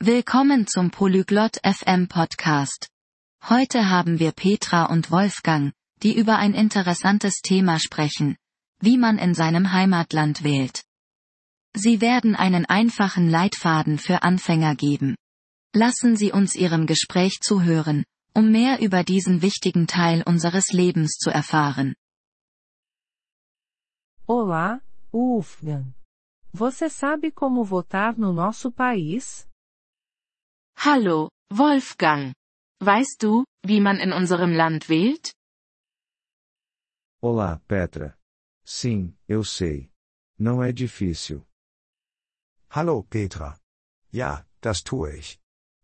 Willkommen zum Polyglot FM Podcast. Heute haben wir Petra und Wolfgang, die über ein interessantes Thema sprechen, wie man in seinem Heimatland wählt. Sie werden einen einfachen Leitfaden für Anfänger geben. Lassen Sie uns Ihrem Gespräch zuhören, um mehr über diesen wichtigen Teil unseres Lebens zu erfahren. Olá, Wolfgang. Você sabe como votar no nosso país? Hallo, Wolfgang. Weißt du, wie man in unserem Land wählt? Olá, Petra. Sim, eu sei. Não é difícil. Hallo, Petra. Ja, das tue ich.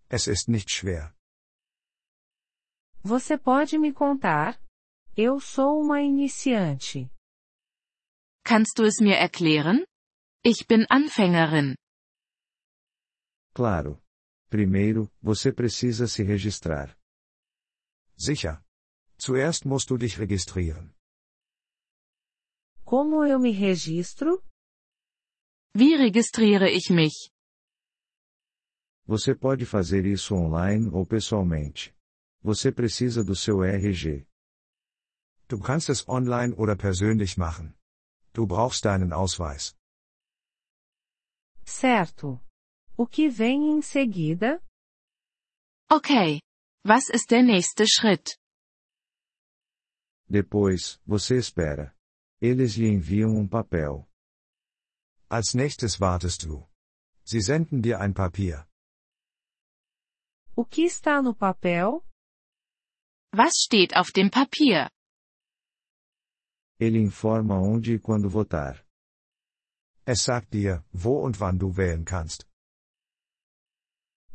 Es ist nicht schwer. Você pode me contar? Eu sou uma iniciante. Kannst du es mir erklären? Ich bin Anfängerin. Claro. Primeiro, você precisa se registrar. Sicher. Zuerst musst du dich registrieren. Como eu me registro? Wie registriere ich mich? Você pode fazer isso online ou pessoalmente. Você precisa do seu RG. Du kannst es online oder persönlich machen. Du brauchst deinen Ausweis. Certo. O que vem em seguida? Okay. Was ist der nächste Schritt? Depois, você espera. Eles lhe enviam um papel. Als nächstes wartest du. Sie senden dir ein Papier. O que está no papel? Was steht auf dem Papier? Ele informa onde e quando votar. Es sagt dir, wo und wann du wählen kannst.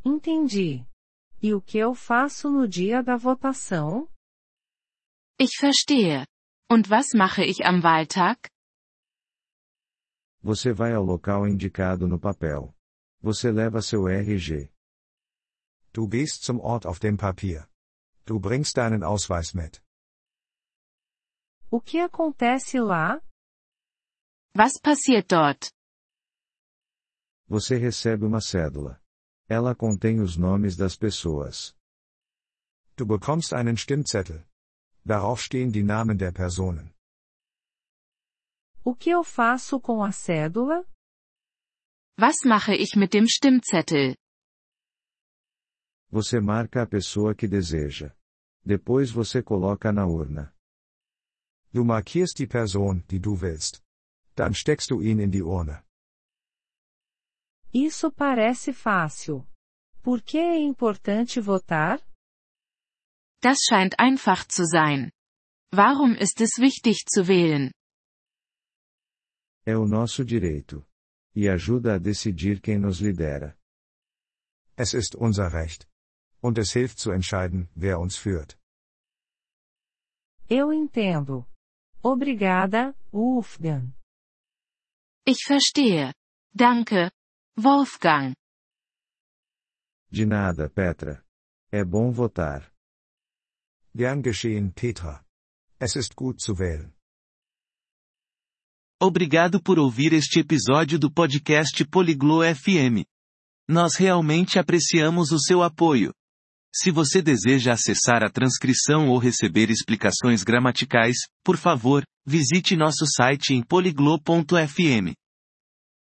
Entendi. E o que eu faço no dia da votação? Ich verstehe. Und was mache ich am Wahltag? Você vai ao local indicado no papel. Você leva seu RG. Du gehst zum Ort auf dem Papier. Du bringst deinen Ausweis mit. O que acontece lá? Was passiert dort? Você recebe uma cédula. Ela contém os nomes das pessoas. Du bekommst einen Stimmzettel. Darauf stehen die Namen der Personen. O que eu faço com a cédula? Was mache ich mit dem Stimmzettel? Você marca a pessoa que deseja. Depois você coloca na urna. Du markierst die Person, die du willst. Dann steckst du ihn in die Urne. Isso parece fácil. Por que é importante votar? Das scheint einfach zu sein. Warum ist es wichtig zu wählen? É o nosso direito. E ajuda a decidir quem nos lidera. Es ist unser Recht. Und es hilft zu entscheiden, wer uns führt. Eu entendo. Obrigada, Wolfgang. Ich verstehe. Danke, Wolfgang. De nada, Petra. É bom votar. Gern geschehen, Petra. Es ist gut zu wählen. Obrigado por ouvir este episódio do podcast Poliglo FM. Nós realmente apreciamos o seu apoio. Se você deseja acessar a transcrição ou receber explicações gramaticais, por favor, visite nosso site em poliglo.fm.